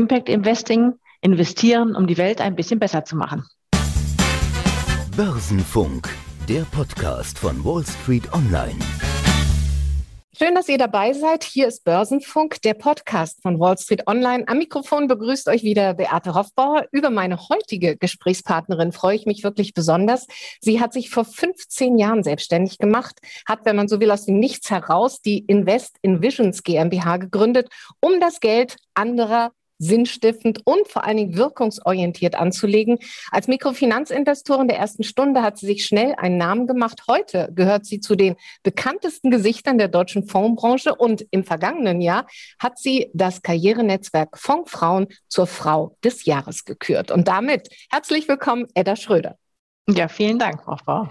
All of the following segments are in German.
Impact Investing, investieren, um die Welt ein bisschen besser zu machen. Börsenfunk, der Podcast von Wall Street Online. Schön, dass ihr dabei seid. Hier ist Börsenfunk, der Podcast von Wall Street Online. Am Mikrofon begrüßt euch wieder Beate Hoffbauer. Über meine heutige Gesprächspartnerin freue ich mich wirklich besonders. Sie hat sich vor 15 Jahren selbstständig gemacht, hat, wenn man so will, aus dem Nichts heraus die Invest in Visions GmbH gegründet, um das Geld anderer sinnstiftend und vor allen Dingen wirkungsorientiert anzulegen. Als Mikrofinanzinvestorin der ersten Stunde hat sie sich schnell einen Namen gemacht. Heute gehört sie zu den bekanntesten Gesichtern der deutschen Fondsbranche und im vergangenen Jahr hat sie das Karrierenetzwerk Fondsfrauen zur Frau des Jahres gekürt. Und damit herzlich willkommen, Edda Schröder. Ja, vielen Dank, Frau Frau.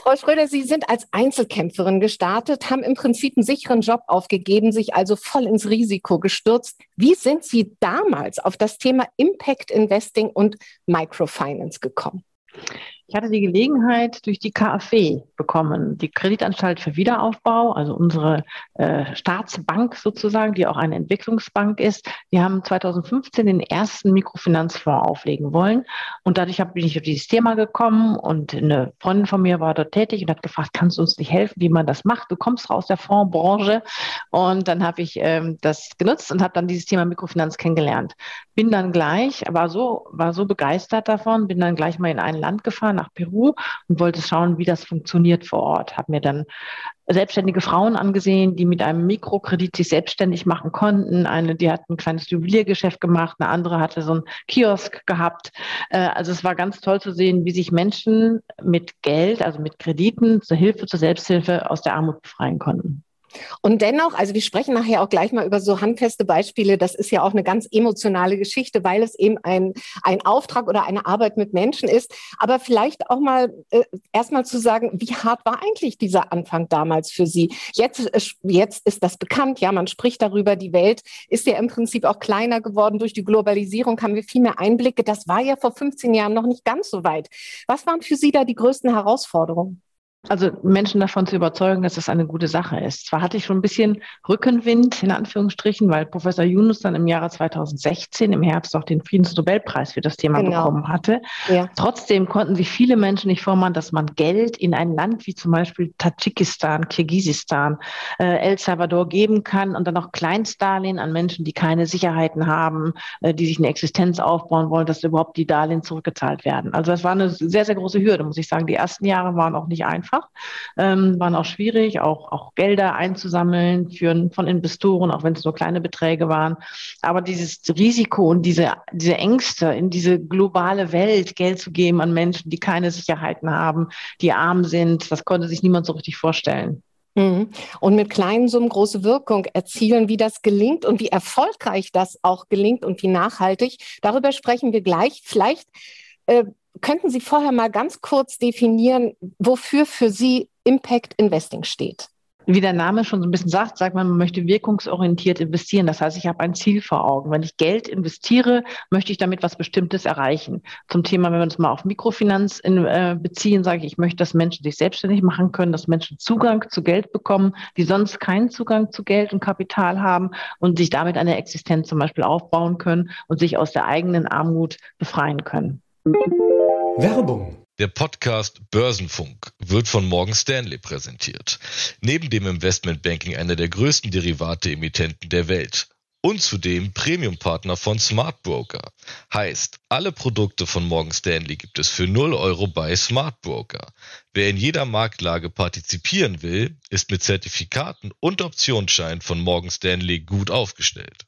Frau Schröder, Sie sind als Einzelkämpferin gestartet, haben im Prinzip einen sicheren Job aufgegeben, sich also voll ins Risiko gestürzt. Wie sind Sie damals auf das Thema Impact Investing und Microfinance gekommen? Ich hatte die Gelegenheit durch die KfW bekommen, die Kreditanstalt für Wiederaufbau, also unsere äh, Staatsbank sozusagen, die auch eine Entwicklungsbank ist. Die haben 2015 den ersten Mikrofinanzfonds auflegen wollen. Und dadurch bin ich auf dieses Thema gekommen und eine Freundin von mir war dort tätig und hat gefragt, kannst du uns nicht helfen, wie man das macht? Du kommst raus der Fondsbranche. Und dann habe ich ähm, das genutzt und habe dann dieses Thema Mikrofinanz kennengelernt. Bin dann gleich, war so, war so begeistert davon, bin dann gleich mal in ein Land gefahren, nach Peru und wollte schauen, wie das funktioniert vor Ort. Habe mir dann selbstständige Frauen angesehen, die mit einem Mikrokredit sich selbstständig machen konnten. Eine, die hat ein kleines Juweliergeschäft gemacht, eine andere hatte so einen Kiosk gehabt. Äh, also es war ganz toll zu sehen, wie sich Menschen mit Geld, also mit Krediten zur Hilfe, zur Selbsthilfe aus der Armut befreien konnten. Und dennoch, also wir sprechen nachher auch gleich mal über so handfeste Beispiele. Das ist ja auch eine ganz emotionale Geschichte, weil es eben ein, ein Auftrag oder eine Arbeit mit Menschen ist. Aber vielleicht auch mal äh, erstmal zu sagen, wie hart war eigentlich dieser Anfang damals für Sie? Jetzt, jetzt ist das bekannt, ja, man spricht darüber. Die Welt ist ja im Prinzip auch kleiner geworden. Durch die Globalisierung haben wir viel mehr Einblicke. Das war ja vor 15 Jahren noch nicht ganz so weit. Was waren für Sie da die größten Herausforderungen? Also Menschen davon zu überzeugen, dass das eine gute Sache ist. Zwar hatte ich schon ein bisschen Rückenwind, in Anführungsstrichen, weil Professor Yunus dann im Jahre 2016 im Herbst auch den Friedensnobelpreis für das Thema genau. bekommen hatte. Ja. Trotzdem konnten sich viele Menschen nicht vormachen, dass man Geld in ein Land wie zum Beispiel Tadschikistan, Kirgisistan, äh, El Salvador geben kann und dann auch Kleinstdarlehen an Menschen, die keine Sicherheiten haben, äh, die sich eine Existenz aufbauen wollen, dass überhaupt die Darlehen zurückgezahlt werden. Also das war eine sehr, sehr große Hürde, muss ich sagen. Die ersten Jahre waren auch nicht einfach einfach, ähm, waren auch schwierig, auch, auch Gelder einzusammeln für, von Investoren, auch wenn es nur kleine Beträge waren. Aber dieses Risiko und diese, diese Ängste in diese globale Welt Geld zu geben an Menschen, die keine Sicherheiten haben, die arm sind, das konnte sich niemand so richtig vorstellen. Mhm. Und mit kleinen Summen große Wirkung erzielen, wie das gelingt und wie erfolgreich das auch gelingt und wie nachhaltig. Darüber sprechen wir gleich. Vielleicht äh, könnten Sie vorher mal ganz kurz definieren, wofür für Sie Impact Investing steht? Wie der Name schon so ein bisschen sagt, sagt man, man möchte wirkungsorientiert investieren. Das heißt, ich habe ein Ziel vor Augen. Wenn ich Geld investiere, möchte ich damit was Bestimmtes erreichen. Zum Thema, wenn wir uns mal auf Mikrofinanz in, äh, beziehen, sage ich, ich möchte, dass Menschen sich selbstständig machen können, dass Menschen Zugang zu Geld bekommen, die sonst keinen Zugang zu Geld und Kapital haben und sich damit eine Existenz zum Beispiel aufbauen können und sich aus der eigenen Armut befreien können. Werbung. Der Podcast Börsenfunk wird von Morgan Stanley präsentiert. Neben dem Investmentbanking einer der größten Derivate-Emittenten der Welt. Und zudem Premium-Partner von Smart Broker. Heißt, alle Produkte von Morgan Stanley gibt es für 0 Euro bei Smart Broker. Wer in jeder Marktlage partizipieren will, ist mit Zertifikaten und Optionsschein von Morgan Stanley gut aufgestellt.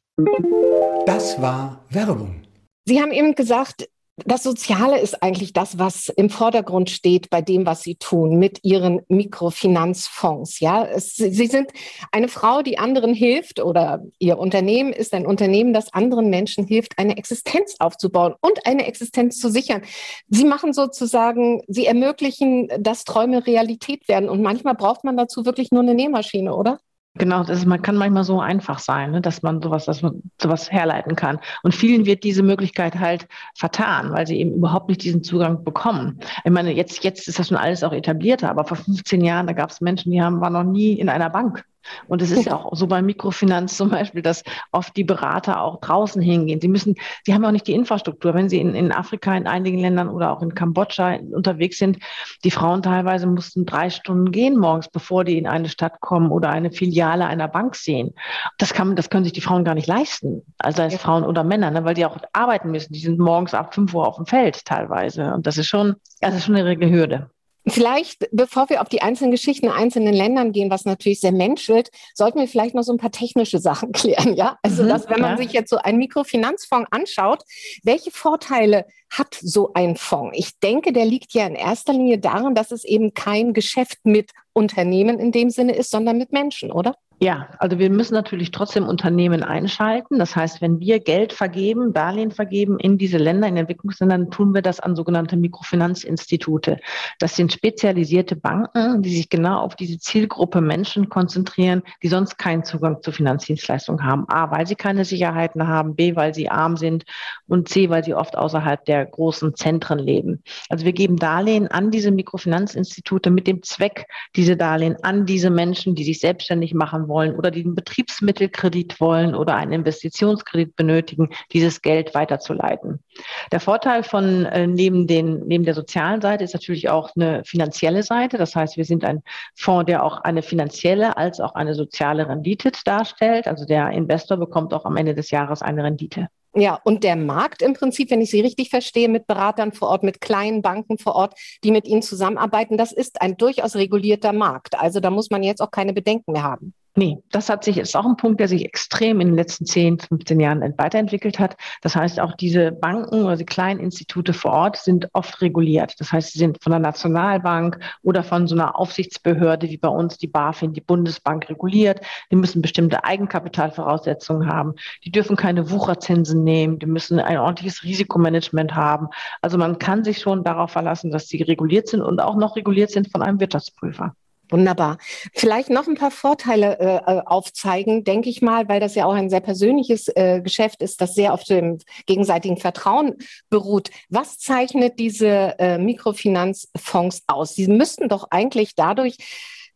Das war Werbung. Sie haben eben gesagt, das Soziale ist eigentlich das, was im Vordergrund steht bei dem, was Sie tun mit Ihren Mikrofinanzfonds. Ja, es, Sie sind eine Frau, die anderen hilft oder Ihr Unternehmen ist ein Unternehmen, das anderen Menschen hilft, eine Existenz aufzubauen und eine Existenz zu sichern. Sie machen sozusagen, Sie ermöglichen, dass Träume Realität werden. Und manchmal braucht man dazu wirklich nur eine Nähmaschine, oder? Genau, das ist, man kann manchmal so einfach sein, ne, dass man sowas, dass man sowas herleiten kann. Und vielen wird diese Möglichkeit halt vertan, weil sie eben überhaupt nicht diesen Zugang bekommen. Ich meine, jetzt, jetzt ist das schon alles auch etablierter, aber vor 15 Jahren, da gab es Menschen, die haben, waren noch nie in einer Bank. Und es ist ja auch so bei Mikrofinanz zum Beispiel, dass oft die Berater auch draußen hingehen. Sie müssen, sie haben ja auch nicht die Infrastruktur. Wenn sie in, in Afrika, in einigen Ländern oder auch in Kambodscha unterwegs sind, die Frauen teilweise mussten drei Stunden gehen morgens, bevor die in eine Stadt kommen oder eine Filiale einer Bank sehen. Das kann, das können sich die Frauen gar nicht leisten. Also als ja. Frauen oder Männer, ne, weil die auch arbeiten müssen. Die sind morgens ab fünf Uhr auf dem Feld teilweise. Und das ist schon, das ist schon eine Hürde. Vielleicht, bevor wir auf die einzelnen Geschichten in einzelnen Ländern gehen, was natürlich sehr menschelt, sollten wir vielleicht noch so ein paar technische Sachen klären, ja? Also, mhm, dass, wenn man sich jetzt so einen Mikrofinanzfonds anschaut, welche Vorteile hat so ein Fonds? Ich denke, der liegt ja in erster Linie darin, dass es eben kein Geschäft mit Unternehmen in dem Sinne ist, sondern mit Menschen, oder? Ja, also wir müssen natürlich trotzdem Unternehmen einschalten. Das heißt, wenn wir Geld vergeben, Darlehen vergeben in diese Länder, in Entwicklungsländern, tun wir das an sogenannte Mikrofinanzinstitute. Das sind spezialisierte Banken, die sich genau auf diese Zielgruppe Menschen konzentrieren, die sonst keinen Zugang zu Finanzdienstleistungen haben. A, weil sie keine Sicherheiten haben, B, weil sie arm sind und C, weil sie oft außerhalb der großen Zentren leben. Also wir geben Darlehen an diese Mikrofinanzinstitute mit dem Zweck, diese Darlehen an diese Menschen, die sich selbstständig machen wollen oder die einen Betriebsmittelkredit wollen oder einen Investitionskredit benötigen, dieses Geld weiterzuleiten. Der Vorteil von äh, neben, den, neben der sozialen Seite ist natürlich auch eine finanzielle Seite. Das heißt, wir sind ein Fonds, der auch eine finanzielle als auch eine soziale Rendite darstellt. Also der Investor bekommt auch am Ende des Jahres eine Rendite. Ja, und der Markt im Prinzip, wenn ich Sie richtig verstehe, mit Beratern vor Ort, mit kleinen Banken vor Ort, die mit Ihnen zusammenarbeiten, das ist ein durchaus regulierter Markt. Also da muss man jetzt auch keine Bedenken mehr haben. Nee, das hat sich, ist auch ein Punkt, der sich extrem in den letzten 10, 15 Jahren weiterentwickelt hat. Das heißt, auch diese Banken oder die kleinen Institute vor Ort sind oft reguliert. Das heißt, sie sind von der Nationalbank oder von so einer Aufsichtsbehörde wie bei uns die BaFin, die Bundesbank reguliert. Die müssen bestimmte Eigenkapitalvoraussetzungen haben. Die dürfen keine Wucherzinsen nehmen. Die müssen ein ordentliches Risikomanagement haben. Also man kann sich schon darauf verlassen, dass sie reguliert sind und auch noch reguliert sind von einem Wirtschaftsprüfer. Wunderbar. Vielleicht noch ein paar Vorteile äh, äh, aufzeigen, denke ich mal, weil das ja auch ein sehr persönliches äh, Geschäft ist, das sehr auf dem gegenseitigen Vertrauen beruht. Was zeichnet diese äh, Mikrofinanzfonds aus? Sie müssten doch eigentlich dadurch,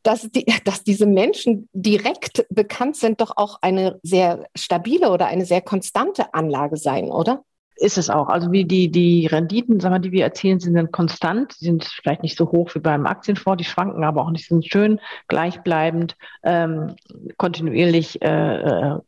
dass, die, dass diese Menschen direkt bekannt sind, doch auch eine sehr stabile oder eine sehr konstante Anlage sein, oder? Ist es auch. Also wie die, die Renditen, sagen wir, die wir erzielen, sind dann konstant, die sind vielleicht nicht so hoch wie beim Aktienfonds, die schwanken aber auch nicht, sind schön gleichbleibend, ähm, kontinuierlich äh,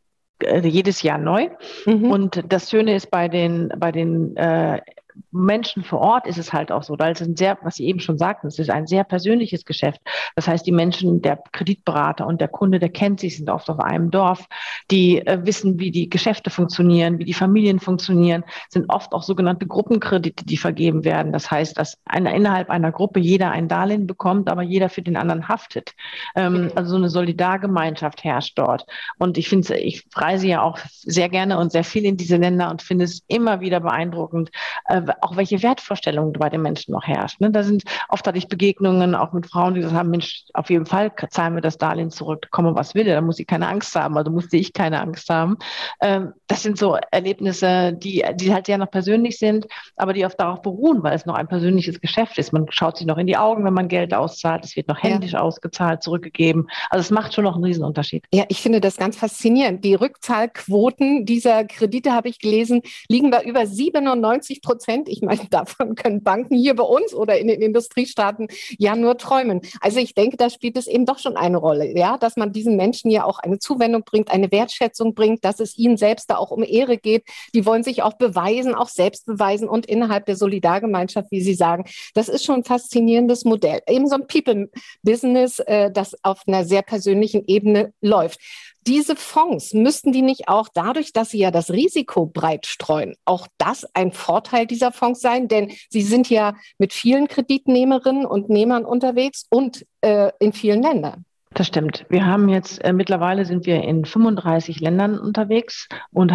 äh, jedes Jahr neu. Mhm. Und das Schöne ist bei den, bei den äh, Menschen vor Ort ist es halt auch so, weil es ein sehr, was Sie eben schon sagten, es ist ein sehr persönliches Geschäft. Das heißt, die Menschen, der Kreditberater und der Kunde, der kennt sich, sind oft auf einem Dorf, die äh, wissen, wie die Geschäfte funktionieren, wie die Familien funktionieren, sind oft auch sogenannte Gruppenkredite, die vergeben werden. Das heißt, dass eine, innerhalb einer Gruppe jeder ein Darlehen bekommt, aber jeder für den anderen haftet. Ähm, also so eine Solidargemeinschaft herrscht dort. Und ich finde, ich reise ja auch sehr gerne und sehr viel in diese Länder und finde es immer wieder beeindruckend, äh, auch welche Wertvorstellungen bei den Menschen noch herrschen. Ne? Da sind oft hatte ich Begegnungen auch mit Frauen, die gesagt haben, Mensch, auf jeden Fall zahlen wir das Darlehen zurück, komme was will, da muss ich keine Angst haben, also musste ich keine Angst haben. Ähm, das sind so Erlebnisse, die, die halt ja noch persönlich sind, aber die oft darauf beruhen, weil es noch ein persönliches Geschäft ist. Man schaut sich noch in die Augen, wenn man Geld auszahlt, es wird noch händisch ja. ausgezahlt, zurückgegeben. Also es macht schon noch einen Riesenunterschied. Ja, ich finde das ganz faszinierend. Die Rückzahlquoten dieser Kredite, habe ich gelesen, liegen bei über 97 Prozent. Prozent. Ich meine, davon können Banken hier bei uns oder in den Industriestaaten ja nur träumen. Also ich denke, da spielt es eben doch schon eine Rolle, ja, dass man diesen Menschen ja auch eine Zuwendung bringt, eine Wertschätzung bringt, dass es ihnen selbst da auch um Ehre geht. Die wollen sich auch beweisen, auch selbst beweisen und innerhalb der Solidargemeinschaft, wie Sie sagen. Das ist schon ein faszinierendes Modell. Eben so ein People-Business, äh, das auf einer sehr persönlichen Ebene läuft diese Fonds, müssten die nicht auch dadurch, dass sie ja das Risiko breit streuen, auch das ein Vorteil dieser Fonds sein? Denn sie sind ja mit vielen Kreditnehmerinnen und Nehmern unterwegs und äh, in vielen Ländern. Das stimmt. Wir haben jetzt äh, mittlerweile sind wir in 35 Ländern unterwegs und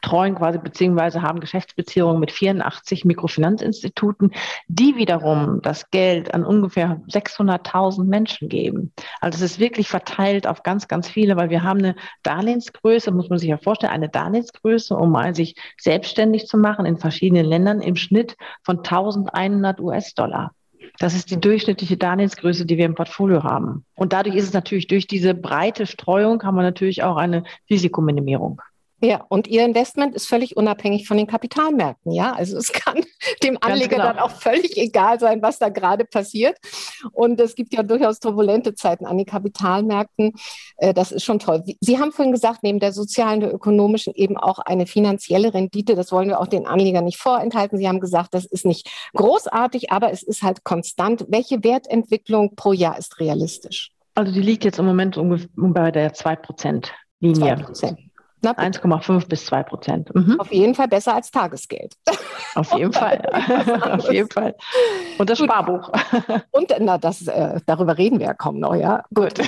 betreuen quasi beziehungsweise haben Geschäftsbeziehungen mit 84 Mikrofinanzinstituten, die wiederum das Geld an ungefähr 600.000 Menschen geben. Also es ist wirklich verteilt auf ganz, ganz viele, weil wir haben eine Darlehensgröße, muss man sich ja vorstellen, eine Darlehensgröße, um mal sich selbstständig zu machen in verschiedenen Ländern im Schnitt von 1100 US-Dollar. Das ist die durchschnittliche Darlehensgröße, die wir im Portfolio haben. Und dadurch ist es natürlich durch diese breite Streuung haben wir natürlich auch eine Risikominimierung. Ja, und Ihr Investment ist völlig unabhängig von den Kapitalmärkten. Ja, also es kann dem Anleger genau. dann auch völlig egal sein, was da gerade passiert. Und es gibt ja durchaus turbulente Zeiten an den Kapitalmärkten. Äh, das ist schon toll. Sie haben vorhin gesagt, neben der sozialen, der ökonomischen eben auch eine finanzielle Rendite. Das wollen wir auch den Anlegern nicht vorenthalten. Sie haben gesagt, das ist nicht großartig, aber es ist halt konstant. Welche Wertentwicklung pro Jahr ist realistisch? Also die liegt jetzt im Moment ungefähr bei der 2%-Linie. 2%. 1,5 bis 2 Prozent. Mhm. Auf jeden Fall besser als Tagesgeld. Auf jeden Fall. Auf jeden Fall. Und das Gut. Sparbuch. Und na, das, äh, darüber reden wir ja kaum noch, ja. Gut. äh,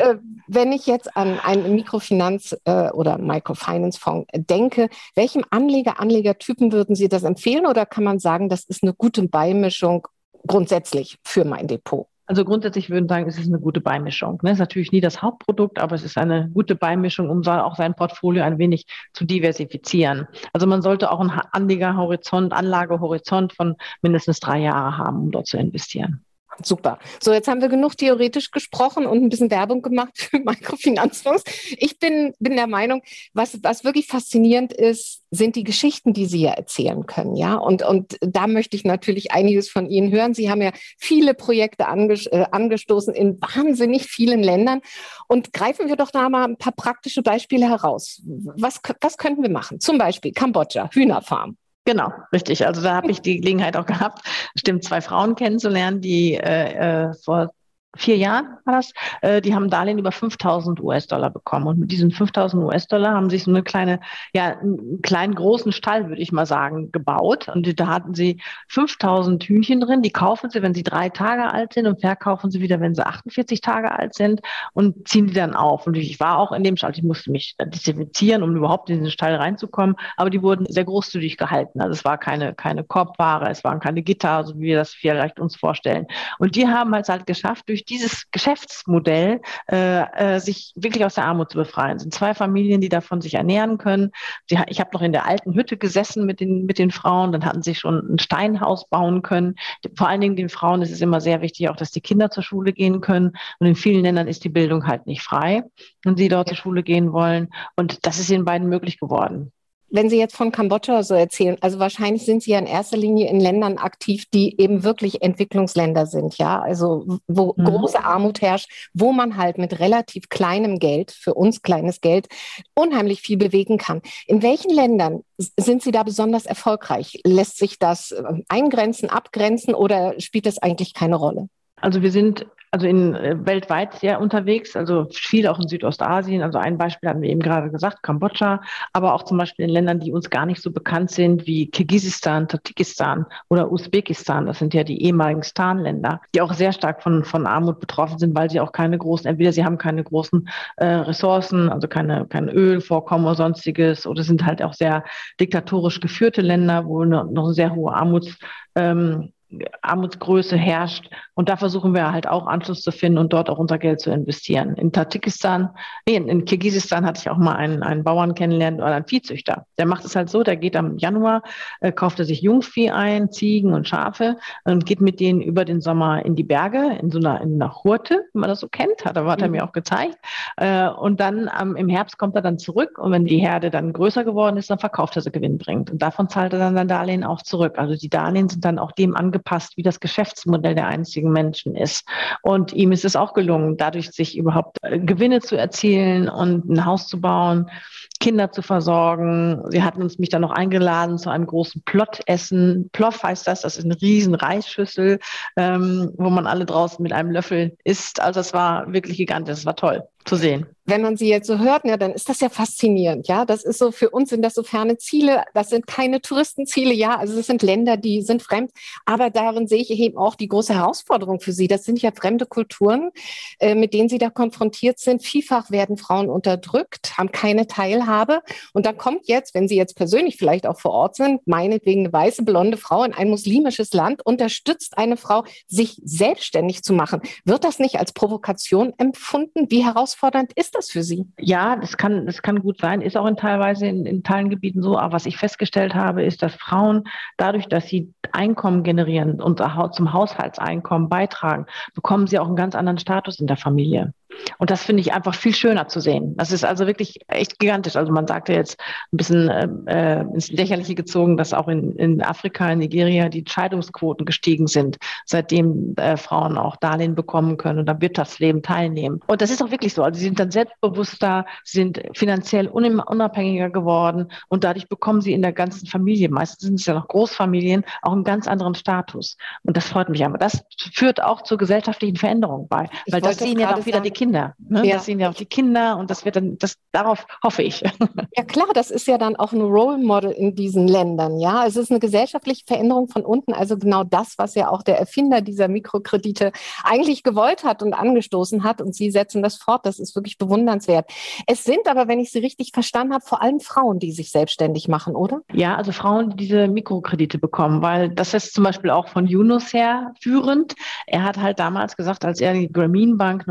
äh, wenn ich jetzt an einen Mikrofinanz- äh, oder Microfinance-Fonds denke, welchem Anleger, Anlegertypen würden Sie das empfehlen oder kann man sagen, das ist eine gute Beimischung grundsätzlich für mein Depot? Also grundsätzlich würden sagen, es ist eine gute Beimischung. Ne? Es ist natürlich nie das Hauptprodukt, aber es ist eine gute Beimischung, um auch sein Portfolio ein wenig zu diversifizieren. Also man sollte auch einen Anlegerhorizont, Anlagehorizont von mindestens drei Jahren haben, um dort zu investieren. Super. So, jetzt haben wir genug theoretisch gesprochen und ein bisschen Werbung gemacht für Mikrofinanzfonds. Ich bin, bin der Meinung, was, was wirklich faszinierend ist, sind die Geschichten, die Sie ja erzählen können. Ja, und, und da möchte ich natürlich einiges von Ihnen hören. Sie haben ja viele Projekte anges äh, angestoßen in wahnsinnig vielen Ländern. Und greifen wir doch da mal ein paar praktische Beispiele heraus. Was, was könnten wir machen? Zum Beispiel Kambodscha, Hühnerfarm. Genau, richtig. Also da habe ich die Gelegenheit auch gehabt, stimmt, zwei Frauen kennenzulernen, die äh, äh vor vier Jahren war das, äh, die haben Darlehen über 5000 US-Dollar bekommen. Und mit diesen 5000 US-Dollar haben sich so eine kleine, ja, einen kleinen großen Stall, würde ich mal sagen, gebaut. Und da hatten sie 5000 Hühnchen drin. Die kaufen sie, wenn sie drei Tage alt sind und verkaufen sie wieder, wenn sie 48 Tage alt sind und ziehen die dann auf. Und ich war auch in dem Stall, ich musste mich desinfizieren, um überhaupt in diesen Stall reinzukommen. Aber die wurden sehr großzügig gehalten. Also es war keine, keine Korbware, es waren keine Gitter, so wie wir das vielleicht uns vorstellen. Und die haben es halt geschafft, durch dieses Geschäftsmodell äh, äh, sich wirklich aus der Armut zu befreien. Es sind zwei Familien, die davon sich ernähren können. Sie, ich habe noch in der alten Hütte gesessen mit den, mit den Frauen, dann hatten sie schon ein Steinhaus bauen können. Vor allen Dingen den Frauen ist es immer sehr wichtig, auch dass die Kinder zur Schule gehen können. Und in vielen Ländern ist die Bildung halt nicht frei, wenn sie dort zur Schule gehen wollen. Und das ist ihnen beiden möglich geworden wenn Sie jetzt von Kambodscha so erzählen, also wahrscheinlich sind Sie ja in erster Linie in Ländern aktiv, die eben wirklich Entwicklungsländer sind, ja, also wo mhm. große Armut herrscht, wo man halt mit relativ kleinem Geld, für uns kleines Geld, unheimlich viel bewegen kann. In welchen Ländern sind Sie da besonders erfolgreich? Lässt sich das äh, eingrenzen, abgrenzen oder spielt das eigentlich keine Rolle? Also wir sind also in äh, weltweit sehr unterwegs, also viel auch in Südostasien. Also ein Beispiel hatten wir eben gerade gesagt, Kambodscha, aber auch zum Beispiel in Ländern, die uns gar nicht so bekannt sind, wie Kirgisistan, Tadschikistan oder Usbekistan. Das sind ja die ehemaligen Stan-Länder, die auch sehr stark von, von Armut betroffen sind, weil sie auch keine großen, entweder sie haben keine großen äh, Ressourcen, also keine, kein Ölvorkommen oder sonstiges, oder sind halt auch sehr diktatorisch geführte Länder, wo noch eine sehr hohe Armuts ähm, Armutsgröße herrscht. Und da versuchen wir halt auch Anschluss zu finden und dort auch unser Geld zu investieren. In Tadschikistan, nee, in Kirgisistan hatte ich auch mal einen, einen Bauern kennenlernen oder einen Viehzüchter. Der macht es halt so, der geht am Januar, äh, kauft er sich Jungvieh ein, Ziegen und Schafe und geht mit denen über den Sommer in die Berge, in so einer, in einer Hurte, wie man das so kennt, hat, hat er mhm. mir auch gezeigt. Äh, und dann ähm, im Herbst kommt er dann zurück und wenn die Herde dann größer geworden ist, dann verkauft er sie gewinnbringend. Und davon zahlt er dann sein Darlehen auch zurück. Also die Darlehen sind dann auch dem angepasst, angepasst, wie das Geschäftsmodell der einzigen Menschen ist. Und ihm ist es auch gelungen, dadurch sich überhaupt äh, Gewinne zu erzielen und ein Haus zu bauen, Kinder zu versorgen. Sie hatten uns mich dann noch eingeladen zu einem großen Plottessen. Ploff heißt das, das ist eine riesen Reisschüssel, ähm, wo man alle draußen mit einem Löffel isst. Also es war wirklich gigantisch, es war toll zu sehen. Wenn man sie jetzt so hört, ja, dann ist das ja faszinierend. Ja, das ist so für uns sind das so ferne Ziele. Das sind keine Touristenziele. Ja, also es sind Länder, die sind fremd. Aber darin sehe ich eben auch die große Herausforderung für sie. Das sind ja fremde Kulturen, äh, mit denen sie da konfrontiert sind. Vielfach werden Frauen unterdrückt, haben keine Teilhabe Habe und dann kommt jetzt, wenn Sie jetzt persönlich vielleicht auch vor Ort sind, meinetwegen eine weiße, blonde Frau in ein muslimisches Land, unterstützt eine Frau, sich selbstständig zu machen. Wird das nicht als Provokation empfunden? Wie herausfordernd ist das für Sie? Ja, das kann, das kann gut sein, ist auch in teilweise in, in Teilengebieten so. Aber was ich festgestellt habe, ist, dass Frauen dadurch, dass sie Einkommen generieren und zum Haushaltseinkommen beitragen, bekommen sie auch einen ganz anderen Status in der Familie. Und das finde ich einfach viel schöner zu sehen. Das ist also wirklich echt gigantisch. Also man sagte jetzt ein bisschen äh, äh, ins Lächerliche gezogen, dass auch in, in Afrika, in Nigeria die Scheidungsquoten gestiegen sind, seitdem äh, Frauen auch Darlehen bekommen können und am Wirtschaftsleben teilnehmen. Und das ist auch wirklich so. Also sie sind dann selbstbewusster, sind finanziell unabhängiger geworden und dadurch bekommen sie in der ganzen Familie, meistens sind es ja noch Großfamilien, auch einen ganz anderen Status. Und das freut mich aber. Das führt auch zur gesellschaftlichen Veränderung bei, Ich weil das sehen ja auch wieder die Kinder. Ne? Ja. Das sehen ja auch die Kinder und das wird dann, das, darauf hoffe ich. Ja klar, das ist ja dann auch ein Role Model in diesen Ländern. Ja, es ist eine gesellschaftliche Veränderung von unten. Also genau das, was ja auch der Erfinder dieser Mikrokredite eigentlich gewollt hat und angestoßen hat. Und Sie setzen das fort. Das ist wirklich bewundernswert. Es sind aber, wenn ich Sie richtig verstanden habe, vor allem Frauen, die sich selbstständig machen, oder? Ja, also Frauen, die diese Mikrokredite bekommen, weil das ist zum Beispiel auch von Yunus her führend. Er hat halt damals gesagt, als er die Grameen Bank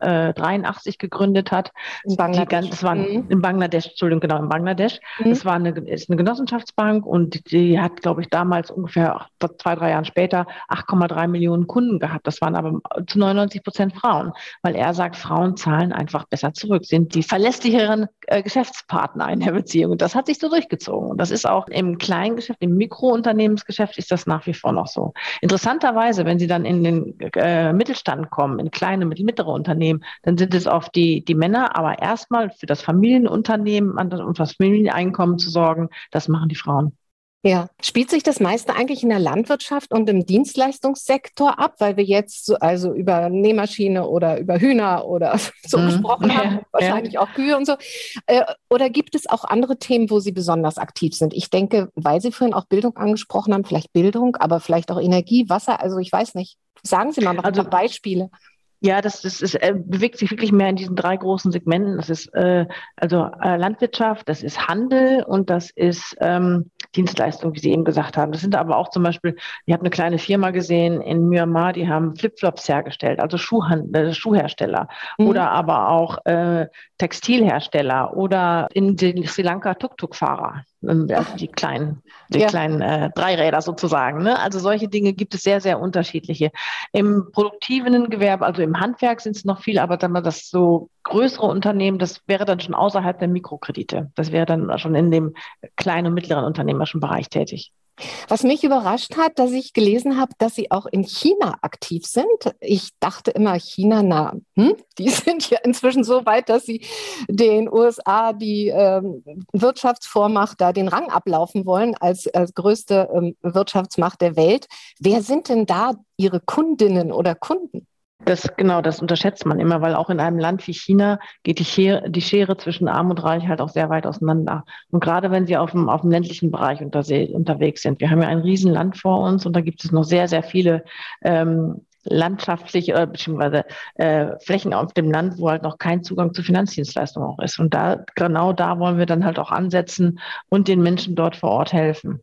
1983 gegründet hat, In Bangladesch. ganz, das war Mhm. in Bangladesch, Entschuldigung, genau, in Bangladesch. Mhm. Das war eine, ist eine Genossenschaftsbank und die hat, glaube ich, damals ungefähr zwei, drei Jahren später 8,3 Millionen Kunden gehabt. Das waren aber zu 99 Prozent Frauen, weil er sagt, Frauen zahlen einfach besser zurück, sind die verlässlicheren äh, Geschäftspartner in der Beziehung. Und das hat sich so durchgezogen. Und das ist auch im Kleingeschäft, im Mikrounternehmensgeschäft ist das nach wie vor noch so. Interessanterweise, wenn Sie dann in den äh, Mittelstand kommen, in kleine, mittlere Unternehmen, dann sind es oft die, die Männer, aber erstmal für das Familienunternehmen und das Familieneinkommen zu sorgen, das machen die Frauen. Ja, spielt sich das meiste eigentlich in der Landwirtschaft und im Dienstleistungssektor ab, weil wir jetzt so, also über Nähmaschine oder über Hühner oder so Mhm. gesprochen haben, Ja, wahrscheinlich auch Kühe und so. Äh, Oder gibt es auch andere Themen, wo Sie besonders aktiv sind? Ich denke, weil Sie vorhin auch Bildung angesprochen haben, vielleicht Bildung, aber vielleicht auch Energie, Wasser, also ich weiß nicht. Sagen Sie mal noch Also- ein paar Beispiele. Ja, das, das ist, äh, bewegt sich wirklich mehr in diesen drei großen Segmenten. Das ist äh, also äh, Landwirtschaft, das ist Handel und das ist ähm, Dienstleistung, wie Sie eben gesagt haben. Das sind aber auch zum Beispiel, ich habe eine kleine Firma gesehen in Myanmar, die haben Flipflops hergestellt, also Schuhhandel, äh, Schuhhersteller Mhm. oder aber auch äh, Textilhersteller oder in den Sri Lanka Tuk-Tuk-Fahrer, also die kleinen, die Ja. kleinen äh, Dreiräder sozusagen. Ne? Also solche Dinge gibt es sehr, sehr unterschiedliche. Im produktiven Gewerbe, also im Handwerk sind es noch viele, aber dann mal das so größere Unternehmen, das wäre dann schon außerhalb der Mikrokredite. Das wäre dann schon in dem kleinen und mittleren unternehmerischen Bereich tätig. Was mich überrascht hat, dass ich gelesen habe, dass Sie auch in China aktiv sind. Ich dachte immer, China, na, hm, die sind ja inzwischen so weit, dass sie den USA die ähm, Wirtschaftsvormacht da den Rang ablaufen wollen als, als größte ähm, Wirtschaftsmacht der Welt. Wer sind denn da Ihre Kundinnen oder Kunden? Das, genau, das unterschätzt man immer, weil auch in einem Land wie China geht die Schere, die Schere zwischen Arm und Reich halt auch sehr weit auseinander. Und gerade wenn Sie auf dem, auf dem ländlichen Bereich unterwegs sind, wir haben ja ein Riesenland vor uns und da gibt es noch sehr, sehr viele ähm, landschaftliche oder beziehungsweise äh, Flächen auf dem Land, wo halt noch kein Zugang zu Finanzdienstleistungen auch ist. Und da, genau da wollen wir dann halt auch ansetzen und den Menschen dort vor Ort helfen.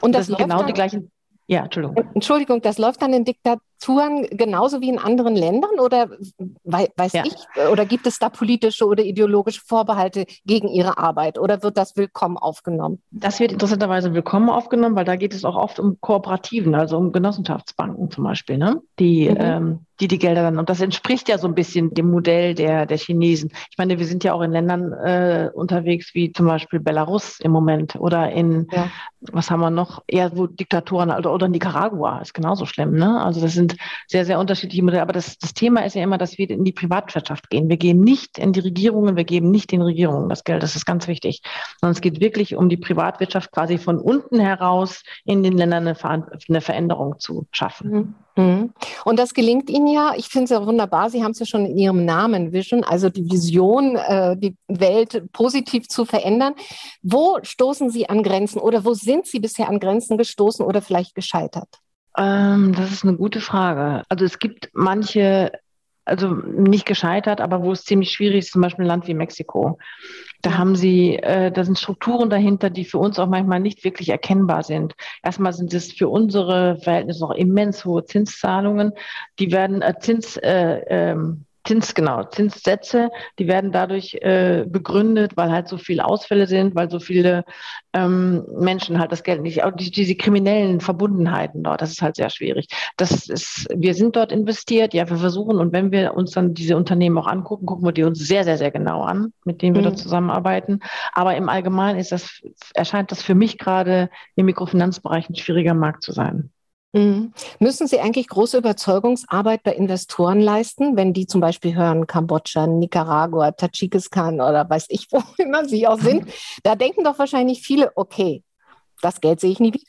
Und das, das, sind läuft genau dann, die gleichen. Ja, Entschuldigung. Entschuldigung, das läuft dann in Diktaturen genauso wie in anderen Ländern oder wei- weiß Ja. ich, oder gibt es da politische oder ideologische Vorbehalte gegen Ihre Arbeit oder wird das willkommen aufgenommen? Das wird interessanterweise willkommen aufgenommen, weil da geht es auch oft um Kooperativen, also um Genossenschaftsbanken zum Beispiel, ne? die, Mhm. ähm, die die Gelder dann, und das entspricht ja so ein bisschen dem Modell der, der Chinesen. Ich meine, wir sind ja auch in Ländern äh, unterwegs, wie zum Beispiel Belarus im Moment oder in, Ja. was haben wir noch, eher wo Diktatoren, also, oder Nicaragua ist genauso schlimm. Ne? Also das sind sehr, sehr unterschiedliche Modelle. Aber das, das Thema ist ja immer, dass wir in die Privatwirtschaft gehen. Wir gehen nicht in die Regierungen, wir geben nicht den Regierungen das Geld. Das ist ganz wichtig. Sondern es geht wirklich um die Privatwirtschaft quasi von unten heraus in den Ländern eine Veränderung zu schaffen. Mhm. Mhm. Und das gelingt Ihnen ja. Ich finde es ja wunderbar. Sie haben es ja schon in Ihrem Namen Vision, also die Vision, äh, die Welt positiv zu verändern. Wo stoßen Sie an Grenzen oder wo sind Sie bisher an Grenzen gestoßen oder vielleicht gescheitert? Ähm, das ist eine gute Frage. Also es gibt manche also nicht gescheitert, aber wo es ziemlich schwierig ist, zum Beispiel ein Land wie Mexiko. Da haben sie, äh, da sind Strukturen dahinter, die für uns auch manchmal nicht wirklich erkennbar sind. Erstmal sind es für unsere Verhältnisse noch immens hohe Zinszahlungen. Die werden äh, Zins, äh, ähm, Zins, genau, Zinssätze, die werden dadurch äh, begründet, weil halt so viele Ausfälle sind, weil so viele ähm, Menschen halt das Geld nicht, auch die, diese kriminellen Verbundenheiten dort, das ist halt sehr schwierig. Das ist, wir sind dort investiert, ja, wir versuchen und wenn wir uns dann diese Unternehmen auch angucken, gucken wir die uns sehr, sehr, sehr genau an, mit denen wir mhm. dort zusammenarbeiten. Aber im Allgemeinen ist das, erscheint das für mich gerade im Mikrofinanzbereich ein schwieriger Markt zu sein. Mhm. Müssen Sie eigentlich große Überzeugungsarbeit bei Investoren leisten, wenn die zum Beispiel hören, Kambodscha, Nicaragua, Tadschikistan oder weiß ich, wo immer sie auch sind? Da denken doch wahrscheinlich viele, okay, das Geld sehe ich nie wieder.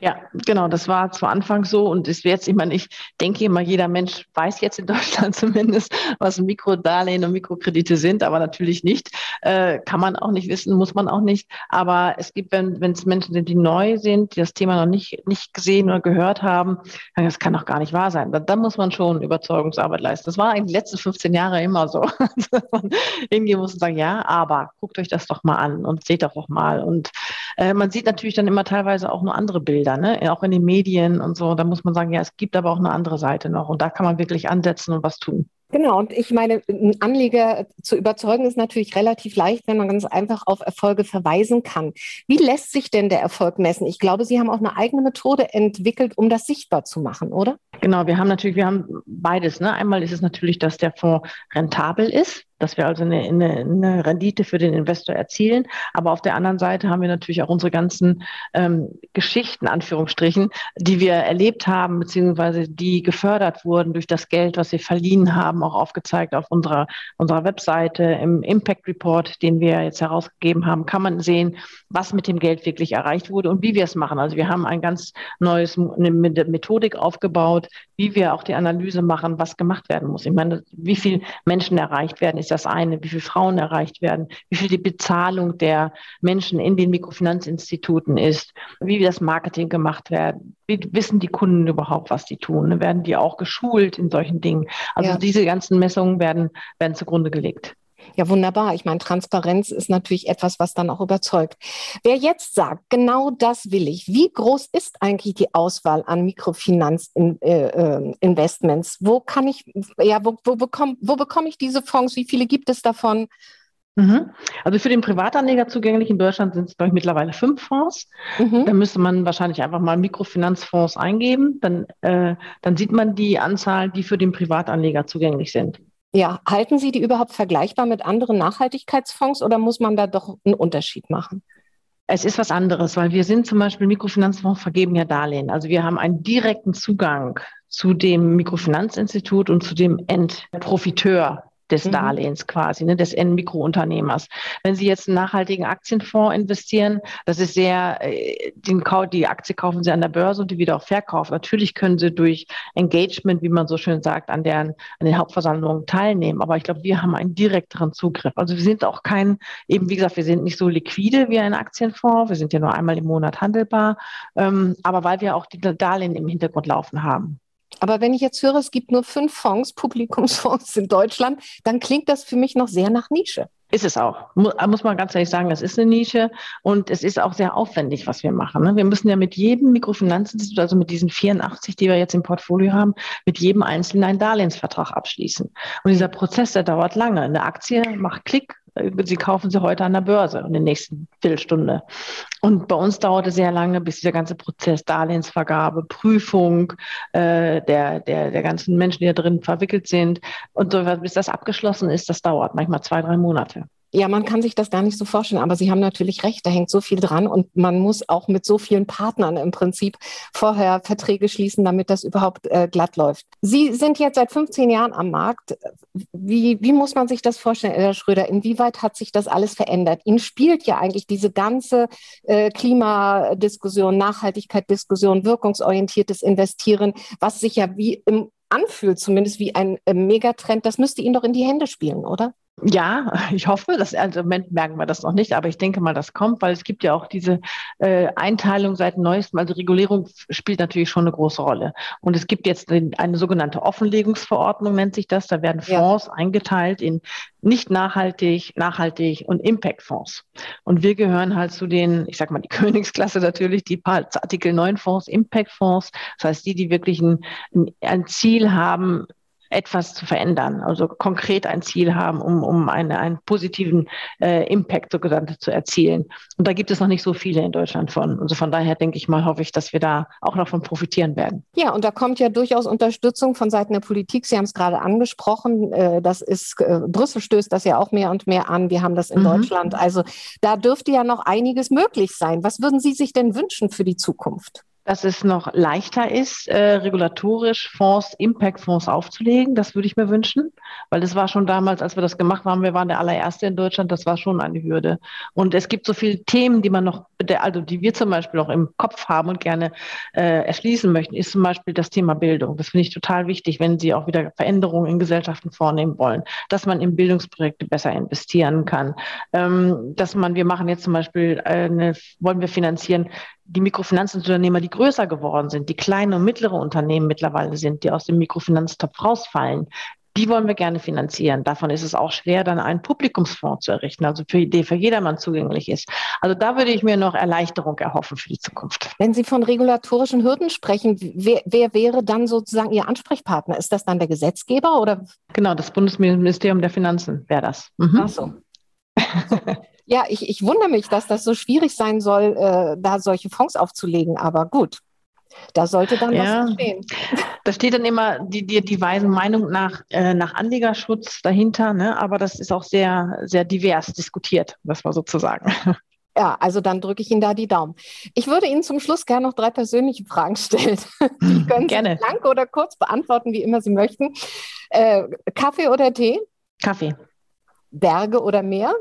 Ja, genau, das war zu Anfang so und wird jetzt immer, ich denke immer, jeder Mensch weiß jetzt in Deutschland zumindest, was Mikrodarlehen und Mikrokredite sind, aber natürlich nicht. Äh, kann man auch nicht wissen, muss man auch nicht. Aber es gibt, wenn es Menschen sind, die neu sind, die das Thema noch nicht, nicht gesehen oder gehört haben, dann, das kann doch gar nicht wahr sein. Dann, dann muss man schon Überzeugungsarbeit leisten. Das war eigentlich die letzten 15 Jahre immer so. man hingehen muss und sagen, ja, aber guckt euch das doch mal an und seht doch auch mal. Und äh, man sieht natürlich dann immer teilweise auch nur andere Bilder, ne? auch in den Medien und so. Da muss man sagen, ja, es gibt aber auch eine andere Seite noch und da kann man wirklich ansetzen und was tun. Genau, und ich meine, ein Anleger zu überzeugen ist natürlich relativ leicht, wenn man ganz einfach auf Erfolge verweisen kann. Wie lässt sich denn der Erfolg messen? Ich glaube, Sie haben auch eine eigene Methode entwickelt, um das sichtbar zu machen, oder? Genau, wir haben natürlich, wir haben beides. Ne? Einmal ist es natürlich, dass der Fonds rentabel ist dass wir also eine, eine, eine, Rendite für den Investor erzielen. Aber auf der anderen Seite haben wir natürlich auch unsere ganzen ähm, Geschichten, Anführungsstrichen, die wir erlebt haben, beziehungsweise die gefördert wurden durch das Geld, was wir verliehen haben, auch aufgezeigt auf unserer, unserer Webseite. Im Impact Report, den wir jetzt herausgegeben haben, kann man sehen, was mit dem Geld wirklich erreicht wurde und wie wir es machen. Also wir haben ein ganz neues eine Methodik aufgebaut, wie wir auch die Analyse machen, was gemacht werden muss. Ich meine, wie viele Menschen erreicht werden, ist das eine, wie viele Frauen erreicht werden, wie viel die Bezahlung der Menschen in den Mikrofinanzinstituten ist, wie das Marketing gemacht wird, wie wissen die Kunden überhaupt, was die tun, werden die auch geschult in solchen Dingen. Also ja. diese ganzen Messungen werden, werden zugrunde gelegt. Ja, wunderbar. Ich meine, Transparenz ist natürlich etwas, was dann auch überzeugt. Wer jetzt sagt, genau das will ich, wie groß ist eigentlich die Auswahl an Mikrofinanzinvestments? Äh, äh wo kann ich, ja, wo, wo, bekomme, wo bekomme ich diese Fonds? Wie viele gibt es davon? Mhm. Also für den Privatanleger zugänglich in Deutschland sind es, glaube ich, mittlerweile fünf Fonds. Mhm. Da müsste man wahrscheinlich einfach mal Mikrofinanzfonds eingeben. Dann, äh, dann sieht man die Anzahl, die für den Privatanleger zugänglich sind. Ja, halten Sie die überhaupt vergleichbar mit anderen Nachhaltigkeitsfonds oder muss man da doch einen Unterschied machen? Es ist was anderes, weil wir sind zum Beispiel Mikrofinanzfonds vergeben ja Darlehen. Also wir haben einen direkten Zugang zu dem Mikrofinanzinstitut und zu dem Endprofiteur des mhm. Darlehens quasi, ne, des N-Mikrounternehmers. Wenn Sie jetzt einen nachhaltigen Aktienfonds investieren, das ist sehr, äh, den, die Aktie kaufen Sie an der Börse und die wieder auch verkaufen. Natürlich können Sie durch Engagement, wie man so schön sagt, an, deren, an den Hauptversammlungen teilnehmen. Aber ich glaube, wir haben einen direkteren Zugriff. Also wir sind auch kein, eben wie gesagt, wir sind nicht so liquide wie ein Aktienfonds. Wir sind ja nur einmal im Monat handelbar. Ähm, aber weil wir auch die Darlehen im Hintergrund laufen haben. Aber wenn ich jetzt höre, es gibt nur fünf Fonds, Publikumsfonds in Deutschland, dann klingt das für mich noch sehr nach Nische. Ist es auch. Muss man ganz ehrlich sagen, es ist eine Nische und es ist auch sehr aufwendig, was wir machen. Ne? Wir müssen ja mit jedem Mikrofinanzinstitut, also mit diesen 84, die wir jetzt im Portfolio haben, mit jedem Einzelnen einen Darlehensvertrag abschließen. Und dieser Prozess, der dauert lange. Eine Aktie macht Klick, Sie kaufen sie heute an der Börse in der nächsten Viertelstunde. Und bei uns dauerte sehr lange, bis dieser ganze Prozess Darlehensvergabe, Prüfung äh, der, der, der ganzen Menschen, die da drin verwickelt sind und so, bis das abgeschlossen ist, das dauert manchmal zwei, drei Monate. Ja, man kann sich das gar nicht so vorstellen, aber Sie haben natürlich recht, da hängt so viel dran und man muss auch mit so vielen Partnern im Prinzip vorher Verträge schließen, damit das überhaupt äh, glatt läuft. Sie sind jetzt seit 15 Jahren am Markt. Wie, wie muss man sich das vorstellen, Herr Schröder? Inwieweit hat sich das alles verändert? Ihnen spielt ja eigentlich diese ganze äh, Klimadiskussion, Nachhaltigkeitsdiskussion, wirkungsorientiertes Investieren, was sich ja wie im anfühlt, zumindest wie ein äh, Megatrend, das müsste Ihnen doch in die Hände spielen, oder? Ja, ich hoffe, dass also im Moment merken wir das noch nicht, aber ich denke mal, das kommt, weil es gibt ja auch diese äh, Einteilung seit neuestem, also Regulierung spielt natürlich schon eine große Rolle. Und es gibt jetzt eine sogenannte Offenlegungsverordnung, nennt sich das. Da werden Fonds ja. eingeteilt in nicht nachhaltig, nachhaltig und Impact-Fonds. Und wir gehören halt zu den, ich sag mal, die Königsklasse natürlich, die Artikel 9 Fonds, Impact-Fonds. Das heißt, die, die wirklich ein, ein Ziel haben, etwas zu verändern, also konkret ein Ziel haben, um, um eine, einen positiven äh, Impact so genannt zu erzielen. Und da gibt es noch nicht so viele in Deutschland von. Also von daher denke ich mal, hoffe ich, dass wir da auch noch von profitieren werden. Ja, und da kommt ja durchaus Unterstützung von Seiten der Politik. Sie haben es gerade angesprochen. Äh, das ist, äh, Brüssel stößt das ja auch mehr und mehr an. Wir haben das in mhm. Deutschland. Also da dürfte ja noch einiges möglich sein. Was würden Sie sich denn wünschen für die Zukunft? Dass es noch leichter ist, äh, regulatorisch Fonds, Impact-Fonds aufzulegen. Das würde ich mir wünschen, weil das war schon damals, als wir das gemacht haben, wir waren der allererste in Deutschland, das war schon eine Hürde. Und es gibt so viele Themen, die man noch, also die wir zum Beispiel auch im Kopf haben und gerne äh, erschließen möchten, ist zum Beispiel das Thema Bildung. Das finde ich total wichtig, wenn Sie auch wieder Veränderungen in Gesellschaften vornehmen wollen, dass man in Bildungsprojekte besser investieren kann, ähm, dass man, wir machen jetzt zum Beispiel, äh, eine, wollen wir finanzieren, die Mikrofinanzunternehmer, die größer geworden sind, die kleine und mittlere Unternehmen mittlerweile sind, die aus dem Mikrofinanztopf rausfallen, die wollen wir gerne finanzieren. Davon ist es auch schwer, dann einen Publikumsfonds zu errichten, also für Idee für jedermann zugänglich ist. Also da würde ich mir noch Erleichterung erhoffen für die Zukunft. Wenn Sie von regulatorischen Hürden sprechen, wer, wer wäre dann sozusagen Ihr Ansprechpartner? Ist das dann der Gesetzgeber oder? Genau, das Bundesministerium der Finanzen wäre das. Mhm. Ach so. Ja, ich, ich wundere mich, dass das so schwierig sein soll, äh, da solche Fonds aufzulegen. Aber gut, da sollte dann ja, was stehen. Da steht dann immer die, die, die weisen Meinung nach, äh, nach Anlegerschutz dahinter, ne? aber das ist auch sehr, sehr divers diskutiert, was wir sozusagen. Ja, also dann drücke ich Ihnen da die Daumen. Ich würde Ihnen zum Schluss gerne noch drei persönliche Fragen stellen. Die können gerne. Sie lang oder kurz beantworten, wie immer Sie möchten. Äh, Kaffee oder Tee? Kaffee. Berge oder Meer?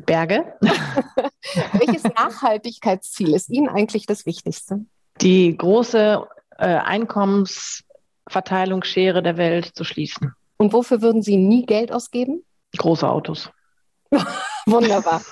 Berge. Welches Nachhaltigkeitsziel ist Ihnen eigentlich das Wichtigste? Die große äh, Einkommensverteilungsschere der Welt zu schließen. Und wofür würden Sie nie Geld ausgeben? Große Autos. Wunderbar.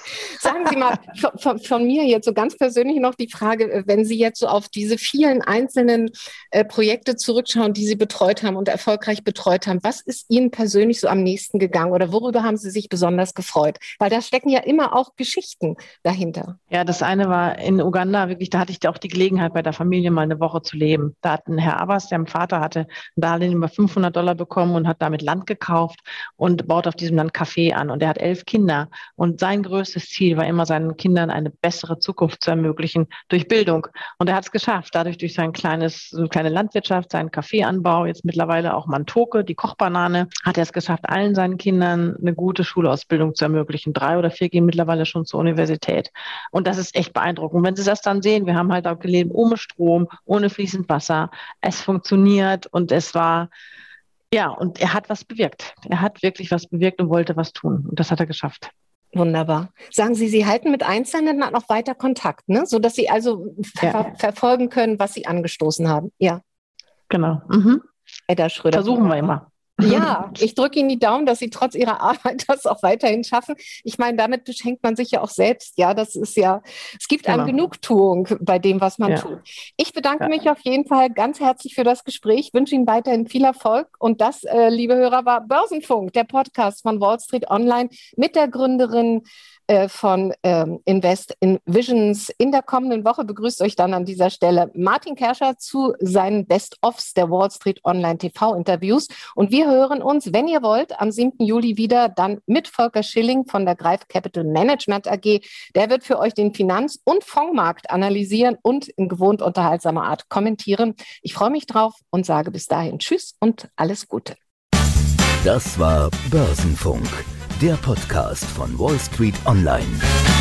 Sagen Sie mal von, von, mir jetzt so ganz persönlich noch die Frage, äh, wenn Sie jetzt so auf diese vielen einzelnen äh, Projekte zurückschauen, die Sie betreut haben und erfolgreich betreut haben, was ist Ihnen persönlich so am nächsten gegangen oder worüber haben Sie sich besonders gefreut? Weil da stecken ja immer auch Geschichten dahinter. Ja, das eine war in Uganda, wirklich, da hatte ich auch die Gelegenheit, bei der Familie mal eine Woche zu leben. Da hat ein Herr Abbas, der Vater hatte ein Darlehen über 500 Dollar bekommen und hat damit Land gekauft und baut auf diesem Land Kaffee an. Und er hat elf Kinder. Und sein größtes Ziel war immer, seinen Kindern eine bessere Zukunft zu ermöglichen durch Bildung. Und er hat es geschafft, dadurch durch sein kleines, so kleine Landwirtschaft, seinen Kaffeeanbau, jetzt mittlerweile auch Mantoke, die Kochbanane, hat er es geschafft, allen seinen Kindern eine gute Schulausbildung zu ermöglichen. Drei oder vier gehen mittlerweile schon zur Universität. Und das ist echt beeindruckend. wenn Sie das dann sehen, wir haben halt auch gelebt ohne Strom, ohne fließend Wasser. Es funktioniert und es war, ja, und er hat was bewirkt. Er hat wirklich was bewirkt und wollte was tun. Und das hat er geschafft. Wunderbar. Sagen Sie, Sie halten mit Einzelnen noch weiter Kontakt, ne? sodass Sie also ja. ver verfolgen können, was Sie angestoßen haben. Ja. Genau. Mhm. Edda Schröder. Versuchen wir immer. Ja, ich drücke Ihnen die Daumen, dass Sie trotz Ihrer Arbeit das auch weiterhin schaffen. Ich meine, damit beschenkt man sich ja auch selbst. Ja, das ist ja, es gibt genau. einem Genugtuung bei dem, was man ja. tut. Ich bedanke ja. mich auf jeden Fall ganz herzlich für das Gespräch, wünsche Ihnen weiterhin viel Erfolg. Und das, äh, liebe Hörer, war Börsenfunk, der Podcast von Wall Street Online mit der Gründerin von ähm, Invest in Visions. In der kommenden Woche begrüßt euch dann an dieser Stelle Martin Kerscher zu seinen Best-ofs der Wall Street Online TV-Interviews. Und wir hören uns, wenn ihr wollt, am 7. Juli wieder dann mit Volker Schilling von der Greif Capital Management AG. Der wird für euch den Finanz- und Fondsmarkt analysieren und in gewohnt unterhaltsamer Art kommentieren. Ich freue mich drauf und sage bis dahin Tschüss und alles Gute. Das war Börsenfunk der Podcast von Wall Street Online.